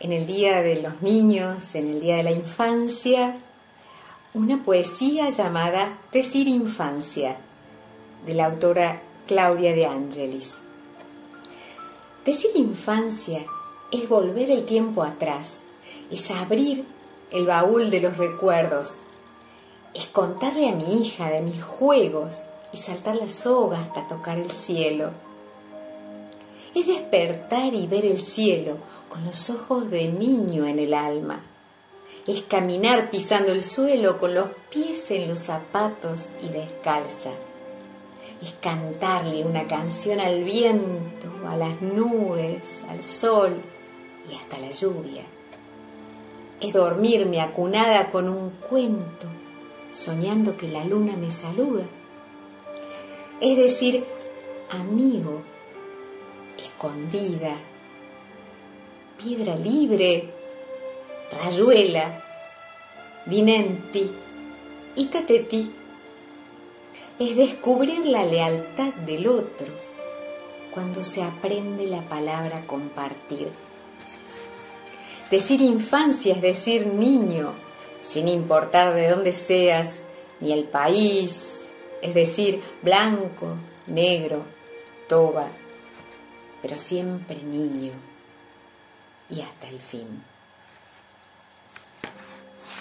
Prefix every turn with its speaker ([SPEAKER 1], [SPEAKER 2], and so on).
[SPEAKER 1] en el Día de los Niños, en el Día de la Infancia, una poesía llamada Decir Infancia, de la autora Claudia de Angelis. Decir infancia es volver el tiempo atrás, es abrir el baúl de los recuerdos, es contarle a mi hija de mis juegos y saltar la soga hasta tocar el cielo. Es despertar y ver el cielo con los ojos de niño en el alma. Es caminar pisando el suelo con los pies en los zapatos y descalza. Es cantarle una canción al viento, a las nubes, al sol y hasta la lluvia. Es dormirme acunada con un cuento, soñando que la luna me saluda. Es decir, amigo, escondida, piedra libre, rayuela, dinenti y cateti. Es descubrir la lealtad del otro cuando se aprende la palabra compartir. Decir infancia es decir niño, sin importar de dónde seas, ni el país, es decir, blanco, negro, toba, pero siempre niño y hasta el fin.